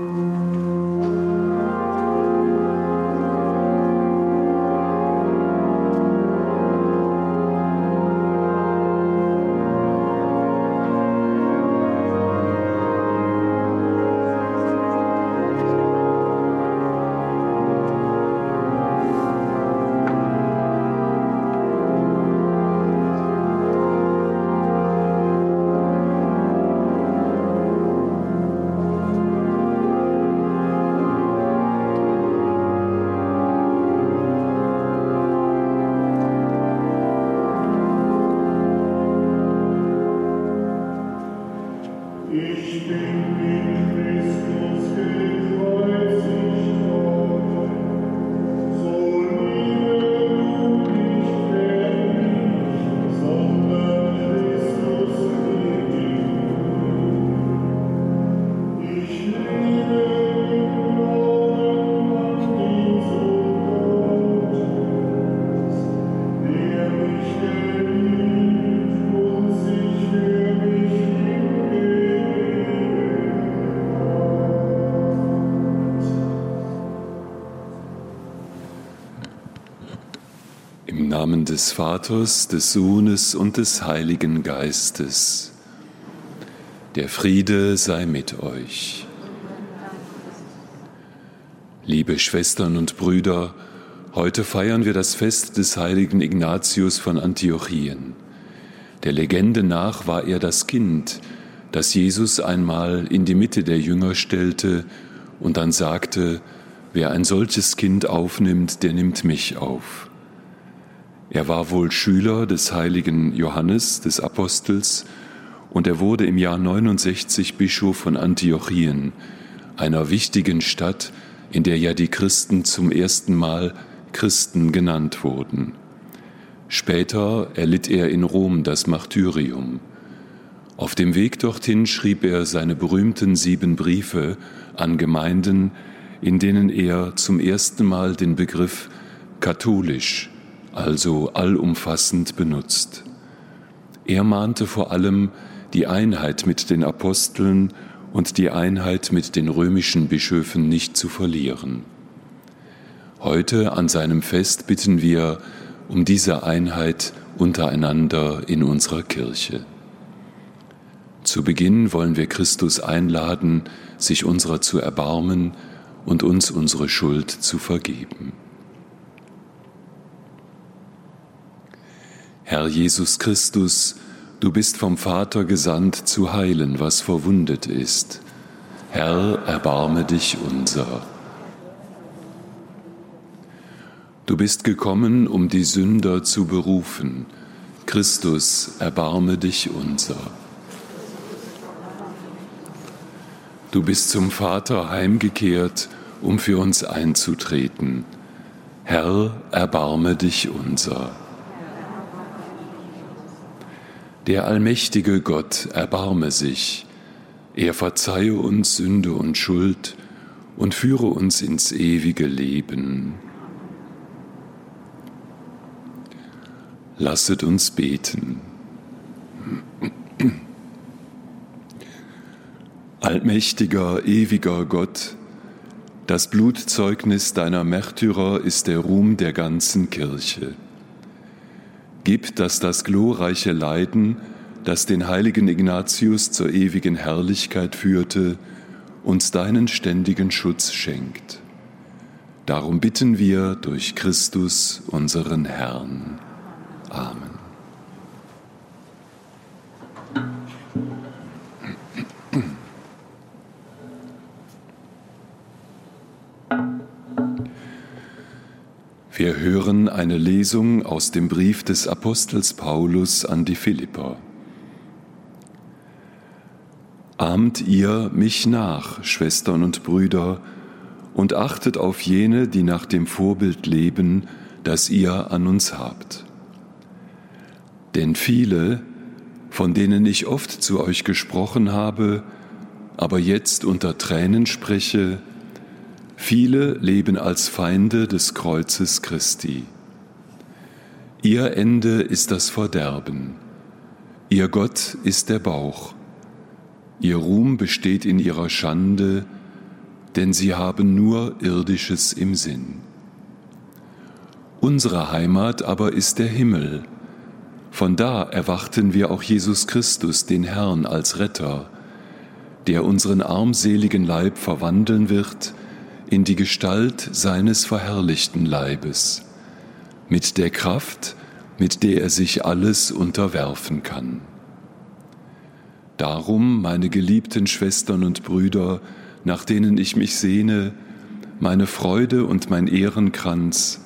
Namen des Vaters, des Sohnes und des Heiligen Geistes. Der Friede sei mit euch. Liebe Schwestern und Brüder, heute feiern wir das Fest des heiligen Ignatius von Antiochien. Der Legende nach war er das Kind, das Jesus einmal in die Mitte der Jünger stellte und dann sagte, wer ein solches Kind aufnimmt, der nimmt mich auf. Er war wohl Schüler des heiligen Johannes, des Apostels, und er wurde im Jahr 69 Bischof von Antiochien, einer wichtigen Stadt, in der ja die Christen zum ersten Mal Christen genannt wurden. Später erlitt er in Rom das Martyrium. Auf dem Weg dorthin schrieb er seine berühmten sieben Briefe an Gemeinden, in denen er zum ersten Mal den Begriff katholisch also allumfassend benutzt. Er mahnte vor allem die Einheit mit den Aposteln und die Einheit mit den römischen Bischöfen nicht zu verlieren. Heute an seinem Fest bitten wir um diese Einheit untereinander in unserer Kirche. Zu Beginn wollen wir Christus einladen, sich unserer zu erbarmen und uns unsere Schuld zu vergeben. Herr Jesus Christus, du bist vom Vater gesandt zu heilen, was verwundet ist. Herr, erbarme dich unser. Du bist gekommen, um die Sünder zu berufen. Christus, erbarme dich unser. Du bist zum Vater heimgekehrt, um für uns einzutreten. Herr, erbarme dich unser. Der allmächtige Gott erbarme sich, er verzeihe uns Sünde und Schuld und führe uns ins ewige Leben. Lasset uns beten. Allmächtiger, ewiger Gott, das Blutzeugnis deiner Märtyrer ist der Ruhm der ganzen Kirche. Gib, dass das glorreiche Leiden, das den heiligen Ignatius zur ewigen Herrlichkeit führte, uns deinen ständigen Schutz schenkt. Darum bitten wir durch Christus, unseren Herrn. Eine Lesung aus dem Brief des Apostels Paulus an die Philipper. Ahmt ihr mich nach, Schwestern und Brüder, und achtet auf jene, die nach dem Vorbild leben, das ihr an uns habt. Denn viele, von denen ich oft zu euch gesprochen habe, aber jetzt unter Tränen spreche, Viele leben als Feinde des Kreuzes Christi. Ihr Ende ist das Verderben. Ihr Gott ist der Bauch. Ihr Ruhm besteht in ihrer Schande. denn sie haben nur irdisches im Sinn. Unsere Heimat aber ist der Himmel. Von da erwarten wir auch Jesus Christus, den Herrn, als Retter, der unseren armseligen Leib verwandeln wird in die Gestalt seines verherrlichten Leibes, mit der Kraft, mit der er sich alles unterwerfen kann. Darum, meine geliebten Schwestern und Brüder, nach denen ich mich sehne, meine Freude und mein Ehrenkranz,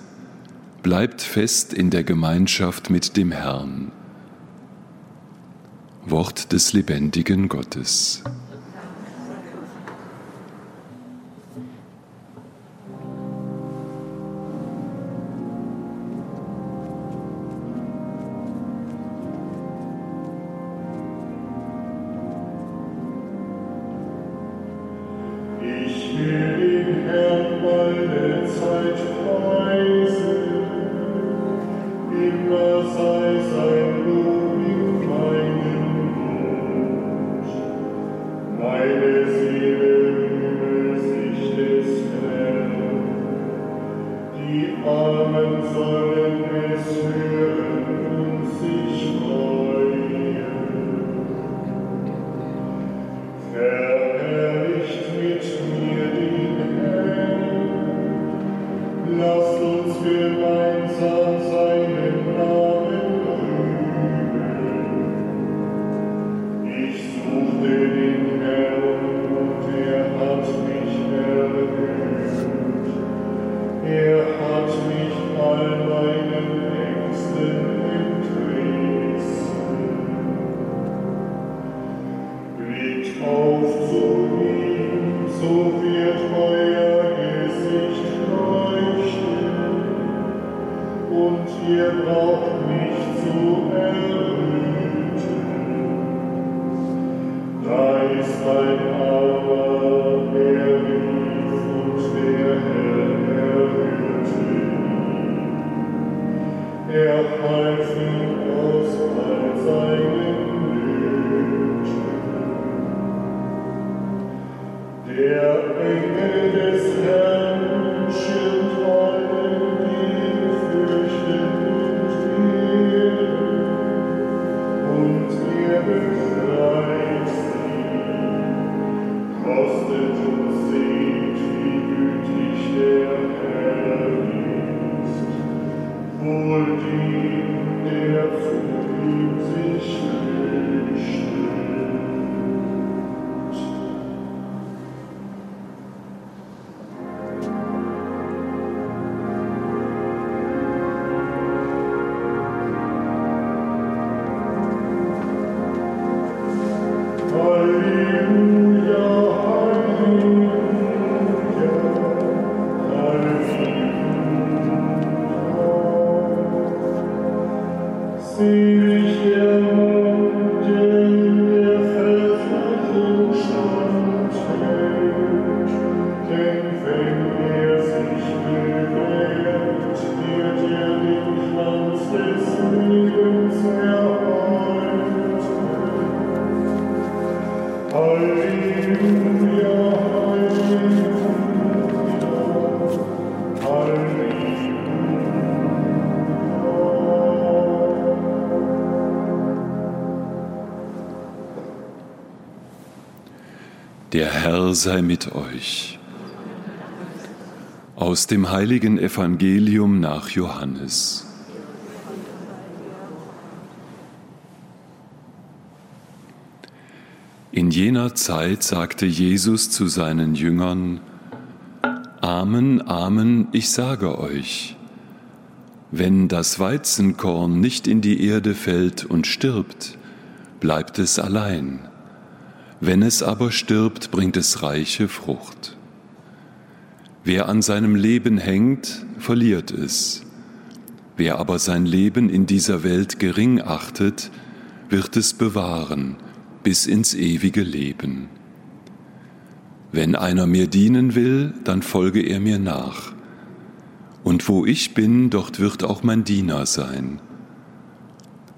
bleibt fest in der Gemeinschaft mit dem Herrn. Wort des lebendigen Gottes. Sei mit euch. Aus dem heiligen Evangelium nach Johannes. In jener Zeit sagte Jesus zu seinen Jüngern, Amen, Amen, ich sage euch, wenn das Weizenkorn nicht in die Erde fällt und stirbt, bleibt es allein wenn es aber stirbt, bringt es reiche Frucht. Wer an seinem Leben hängt, verliert es. Wer aber sein Leben in dieser Welt gering achtet, wird es bewahren bis ins ewige Leben. Wenn einer mir dienen will, dann folge er mir nach. Und wo ich bin, dort wird auch mein Diener sein.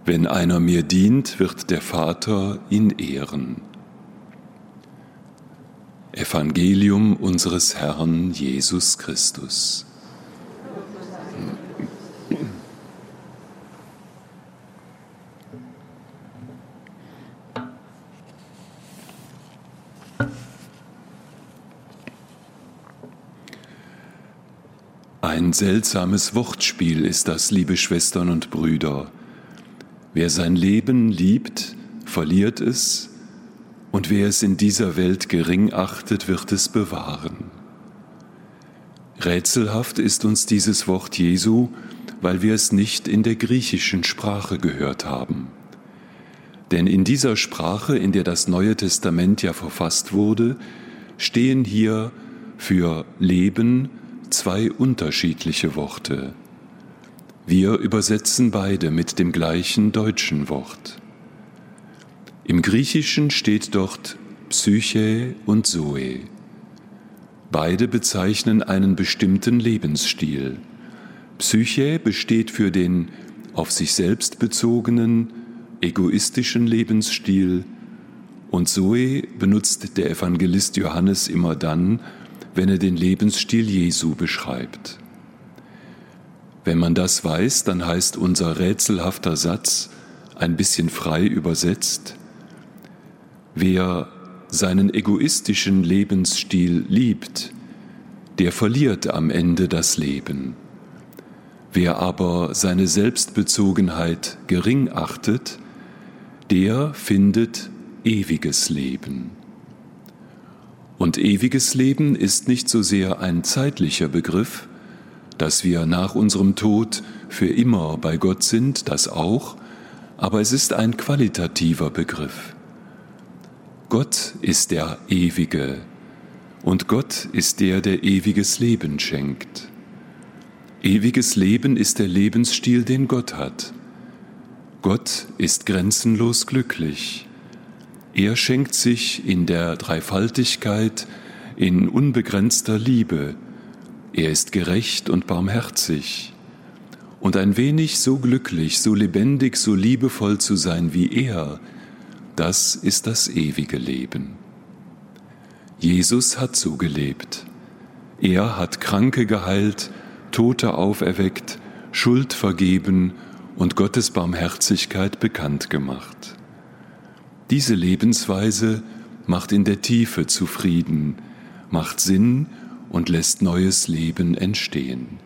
Wenn einer mir dient, wird der Vater ihn ehren. Evangelium unseres Herrn Jesus Christus. Ein seltsames Wortspiel ist das, liebe Schwestern und Brüder. Wer sein Leben liebt, verliert es, und wer es in dieser Welt gering achtet, wird es bewahren. Rätselhaft ist uns dieses Wort Jesu, weil wir es nicht in der griechischen Sprache gehört haben. Denn in dieser Sprache, in der das Neue Testament ja verfasst wurde, stehen hier für Leben zwei unterschiedliche Worte. Wir übersetzen beide mit dem gleichen deutschen Wort. Im Griechischen steht dort Psyche und Zoe. Beide bezeichnen einen bestimmten Lebensstil. Psyche besteht für den auf sich selbst bezogenen, egoistischen Lebensstil und Zoe benutzt der Evangelist Johannes immer dann, wenn er den Lebensstil Jesu beschreibt. Wenn man das weiß, dann heißt unser rätselhafter Satz, ein bisschen frei übersetzt, Wer seinen egoistischen Lebensstil liebt, der verliert am Ende das Leben. Wer aber seine Selbstbezogenheit gering achtet, der findet ewiges Leben. Und ewiges Leben ist nicht so sehr ein zeitlicher Begriff, dass wir nach unserem Tod für immer bei Gott sind, das auch, aber es ist ein qualitativer Begriff. Gott ist der Ewige und Gott ist der, der ewiges Leben schenkt. Ewiges Leben ist der Lebensstil, den Gott hat. Gott ist grenzenlos glücklich. Er schenkt sich in der Dreifaltigkeit in unbegrenzter Liebe. Er ist gerecht und barmherzig. Und ein wenig so glücklich, so lebendig, so liebevoll zu sein wie er, das ist das ewige Leben. Jesus hat so gelebt. Er hat Kranke geheilt, Tote auferweckt, Schuld vergeben und Gottes Barmherzigkeit bekannt gemacht. Diese Lebensweise macht in der Tiefe zufrieden, macht Sinn und lässt neues Leben entstehen.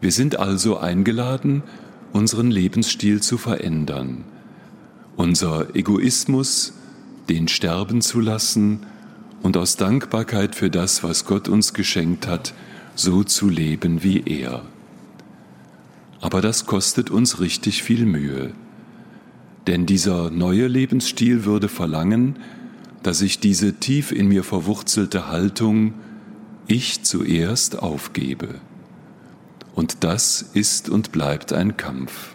Wir sind also eingeladen, unseren Lebensstil zu verändern unser Egoismus, den sterben zu lassen und aus Dankbarkeit für das, was Gott uns geschenkt hat, so zu leben wie er. Aber das kostet uns richtig viel Mühe, denn dieser neue Lebensstil würde verlangen, dass ich diese tief in mir verwurzelte Haltung ich zuerst aufgebe. Und das ist und bleibt ein Kampf.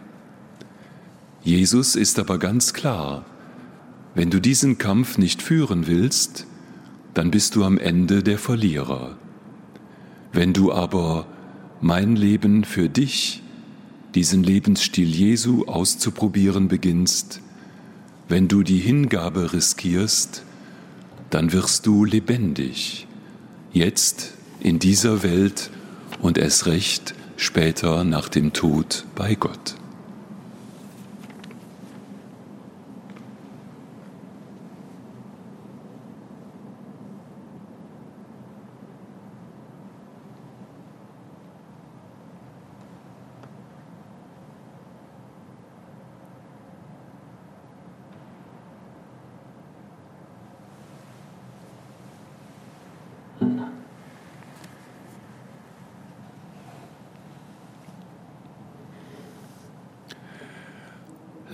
Jesus ist aber ganz klar, wenn du diesen Kampf nicht führen willst, dann bist du am Ende der Verlierer. Wenn du aber mein Leben für dich, diesen Lebensstil Jesu auszuprobieren beginnst, wenn du die Hingabe riskierst, dann wirst du lebendig, jetzt in dieser Welt und erst recht später nach dem Tod bei Gott.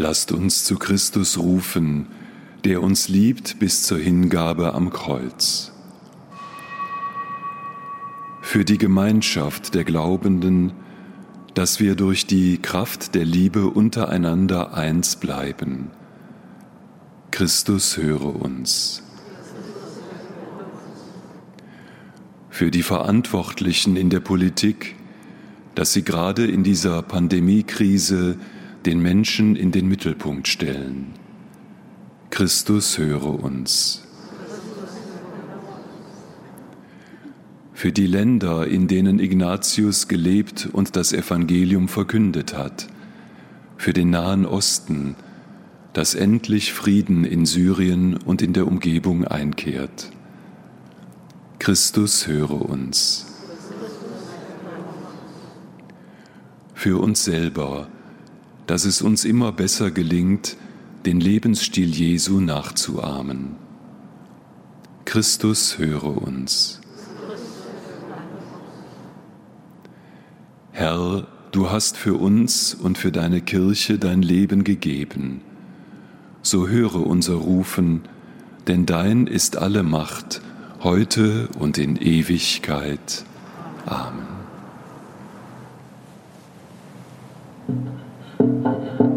Lasst uns zu Christus rufen, der uns liebt bis zur Hingabe am Kreuz. Für die Gemeinschaft der Glaubenden, dass wir durch die Kraft der Liebe untereinander eins bleiben. Christus höre uns. Für die Verantwortlichen in der Politik, dass sie gerade in dieser Pandemiekrise den Menschen in den Mittelpunkt stellen. Christus höre uns. für die Länder, in denen Ignatius gelebt und das Evangelium verkündet hat, für den Nahen Osten, dass endlich Frieden in Syrien und in der Umgebung einkehrt. Christus höre uns. Für uns selber, dass es uns immer besser gelingt, den Lebensstil Jesu nachzuahmen. Christus höre uns. Herr, du hast für uns und für deine Kirche dein Leben gegeben so höre unser Rufen, denn dein ist alle Macht, heute und in Ewigkeit. Amen. Thank you.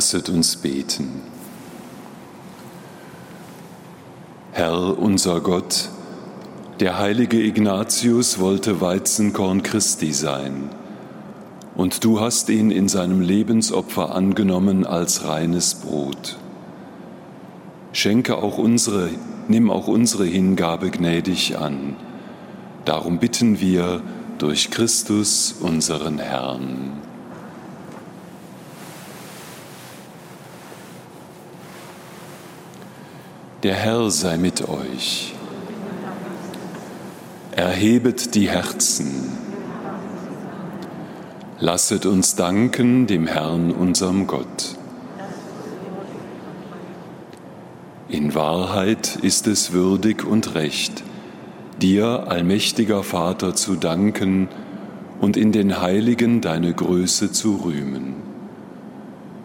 Lasset uns beten. Herr unser Gott, der heilige Ignatius wollte Weizenkorn Christi sein, und du hast ihn in seinem Lebensopfer angenommen als reines Brot. Schenke auch unsere, nimm auch unsere Hingabe gnädig an. Darum bitten wir durch Christus unseren Herrn. Der Herr sei mit euch. Erhebet die Herzen. Lasset uns danken dem Herrn, unserem Gott. In Wahrheit ist es würdig und recht, dir, allmächtiger Vater, zu danken und in den Heiligen deine Größe zu rühmen.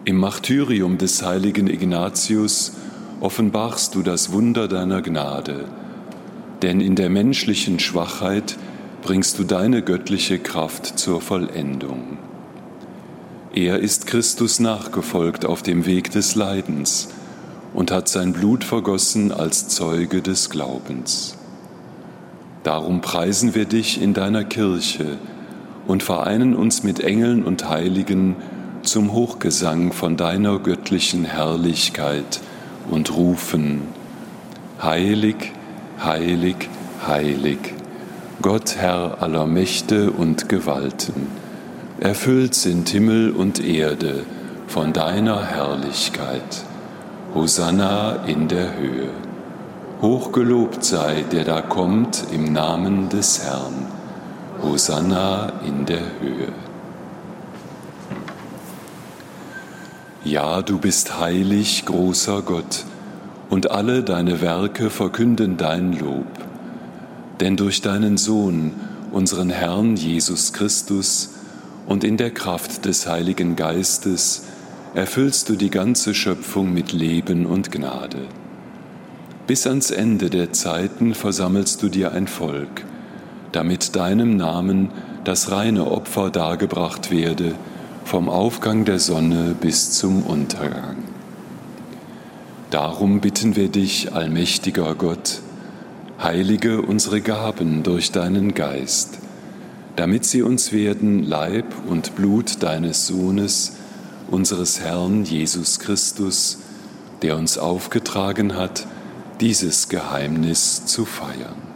Im Martyrium des heiligen Ignatius offenbarst du das Wunder deiner Gnade, denn in der menschlichen Schwachheit bringst du deine göttliche Kraft zur Vollendung. Er ist Christus nachgefolgt auf dem Weg des Leidens und hat sein Blut vergossen als Zeuge des Glaubens. Darum preisen wir dich in deiner Kirche und vereinen uns mit Engeln und Heiligen zum Hochgesang von deiner göttlichen Herrlichkeit und rufen, Heilig, heilig, heilig, Gott Herr aller Mächte und Gewalten, erfüllt sind Himmel und Erde von deiner Herrlichkeit. Hosanna in der Höhe. Hochgelobt sei, der da kommt im Namen des Herrn. Hosanna in der Höhe. Ja, du bist heilig, großer Gott, und alle deine Werke verkünden dein Lob. denn durch deinen Sohn, unseren Herrn Jesus Christus, und in der Kraft des Heiligen Geistes erfüllst du die ganze Schöpfung mit Leben und Gnade. Bis ans Ende der Zeiten versammelst du dir ein Volk, damit deinem Namen das reine Opfer dargebracht werde, vom Aufgang der Sonne bis zum Untergang. Darum bitten wir dich, allmächtiger Gott, heilige unsere Gaben durch deinen Geist, damit sie uns werden Leib und Blut deines Sohnes, unseres Herrn Jesus Christus, der uns aufgetragen hat, dieses Geheimnis zu feiern.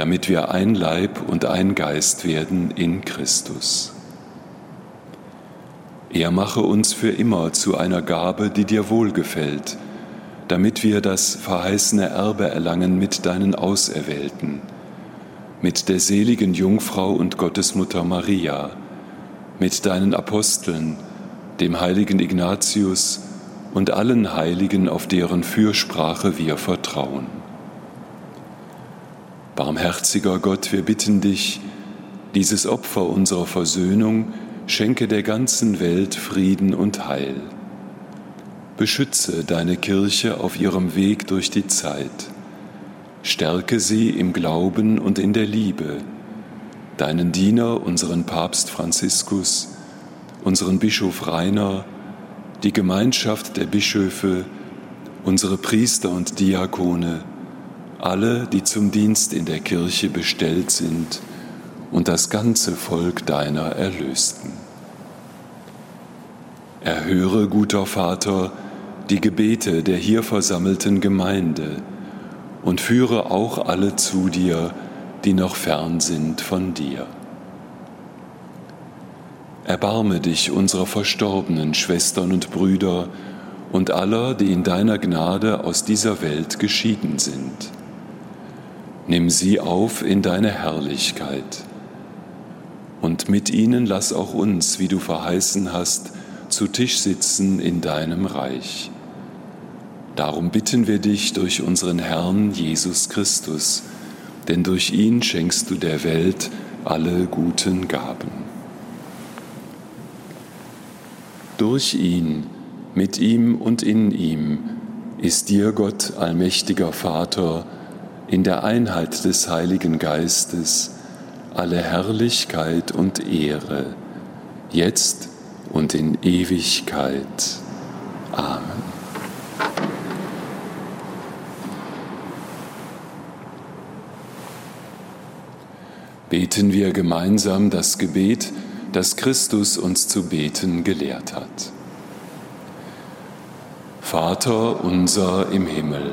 damit wir ein Leib und ein Geist werden in Christus. Er mache uns für immer zu einer Gabe, die dir wohlgefällt, damit wir das verheißene Erbe erlangen mit deinen Auserwählten, mit der seligen Jungfrau und Gottesmutter Maria, mit deinen Aposteln, dem heiligen Ignatius und allen Heiligen, auf deren Fürsprache wir vertrauen. Barmherziger Gott, wir bitten dich, dieses Opfer unserer Versöhnung schenke der ganzen Welt Frieden und Heil. Beschütze deine Kirche auf ihrem Weg durch die Zeit. Stärke sie im Glauben und in der Liebe. Deinen Diener, unseren Papst Franziskus, unseren Bischof Rainer, die Gemeinschaft der Bischöfe, unsere Priester und Diakone, alle, die zum Dienst in der Kirche bestellt sind und das ganze Volk deiner Erlösten. Erhöre, guter Vater, die Gebete der hier versammelten Gemeinde und führe auch alle zu dir, die noch fern sind von dir. Erbarme dich unserer verstorbenen Schwestern und Brüder und aller, die in deiner Gnade aus dieser Welt geschieden sind Nimm sie auf in deine Herrlichkeit. Und mit ihnen lass auch uns, wie du verheißen hast, zu Tisch sitzen in deinem Reich. Darum bitten wir dich durch unseren Herrn Jesus Christus, denn durch ihn schenkst du der Welt alle guten Gaben. Durch ihn, mit ihm und in ihm ist dir Gott, allmächtiger Vater, in der Einheit des Heiligen Geistes alle Herrlichkeit und Ehre, jetzt und in Ewigkeit. Amen. Beten wir gemeinsam das Gebet, das Christus uns zu beten gelehrt hat. Vater unser im Himmel,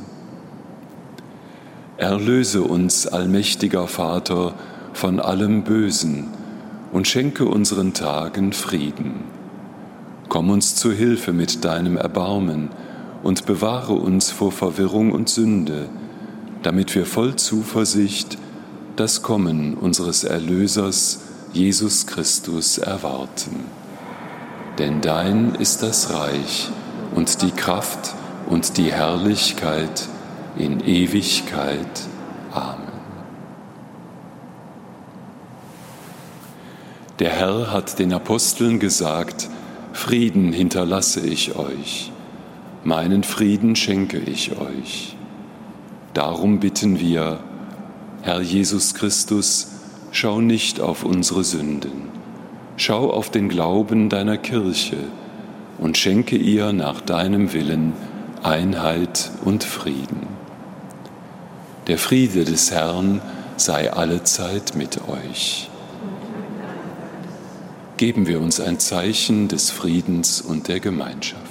Erlöse uns, allmächtiger Vater, von allem Bösen und schenke unseren Tagen Frieden. Komm uns zu Hilfe mit deinem Erbarmen und bewahre uns vor Verwirrung und Sünde, damit wir voll Zuversicht das Kommen unseres Erlösers Jesus Christus erwarten. Denn dein ist das Reich und die Kraft und die Herrlichkeit in Ewigkeit. Amen. Der Herr hat den Aposteln gesagt, Frieden hinterlasse ich euch, meinen Frieden schenke ich euch. Darum bitten wir, Herr Jesus Christus, schau nicht auf unsere Sünden, schau auf den Glauben deiner Kirche und schenke ihr nach deinem Willen Einheit und Frieden. Der Friede des Herrn sei allezeit mit euch. Geben wir uns ein Zeichen des Friedens und der Gemeinschaft.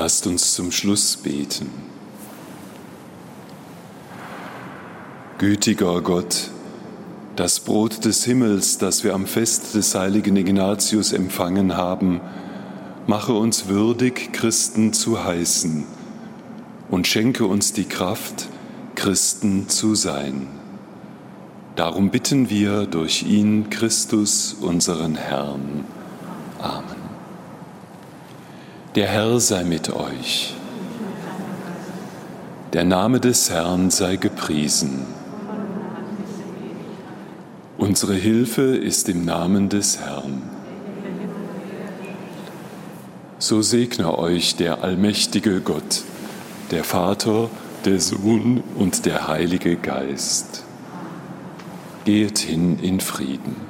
Lasst uns zum Schluss beten. Gütiger Gott, das Brot des Himmels, das wir am Fest des heiligen Ignatius empfangen haben, mache uns würdig, Christen zu heißen und schenke uns die Kraft, Christen zu sein. Darum bitten wir durch ihn, Christus, unseren Herrn. Der Herr sei mit euch. Der Name des Herrn sei gepriesen. Unsere Hilfe ist im Namen des Herrn. So segne euch der allmächtige Gott, der Vater, der Sohn und der Heilige Geist. Geht hin in Frieden.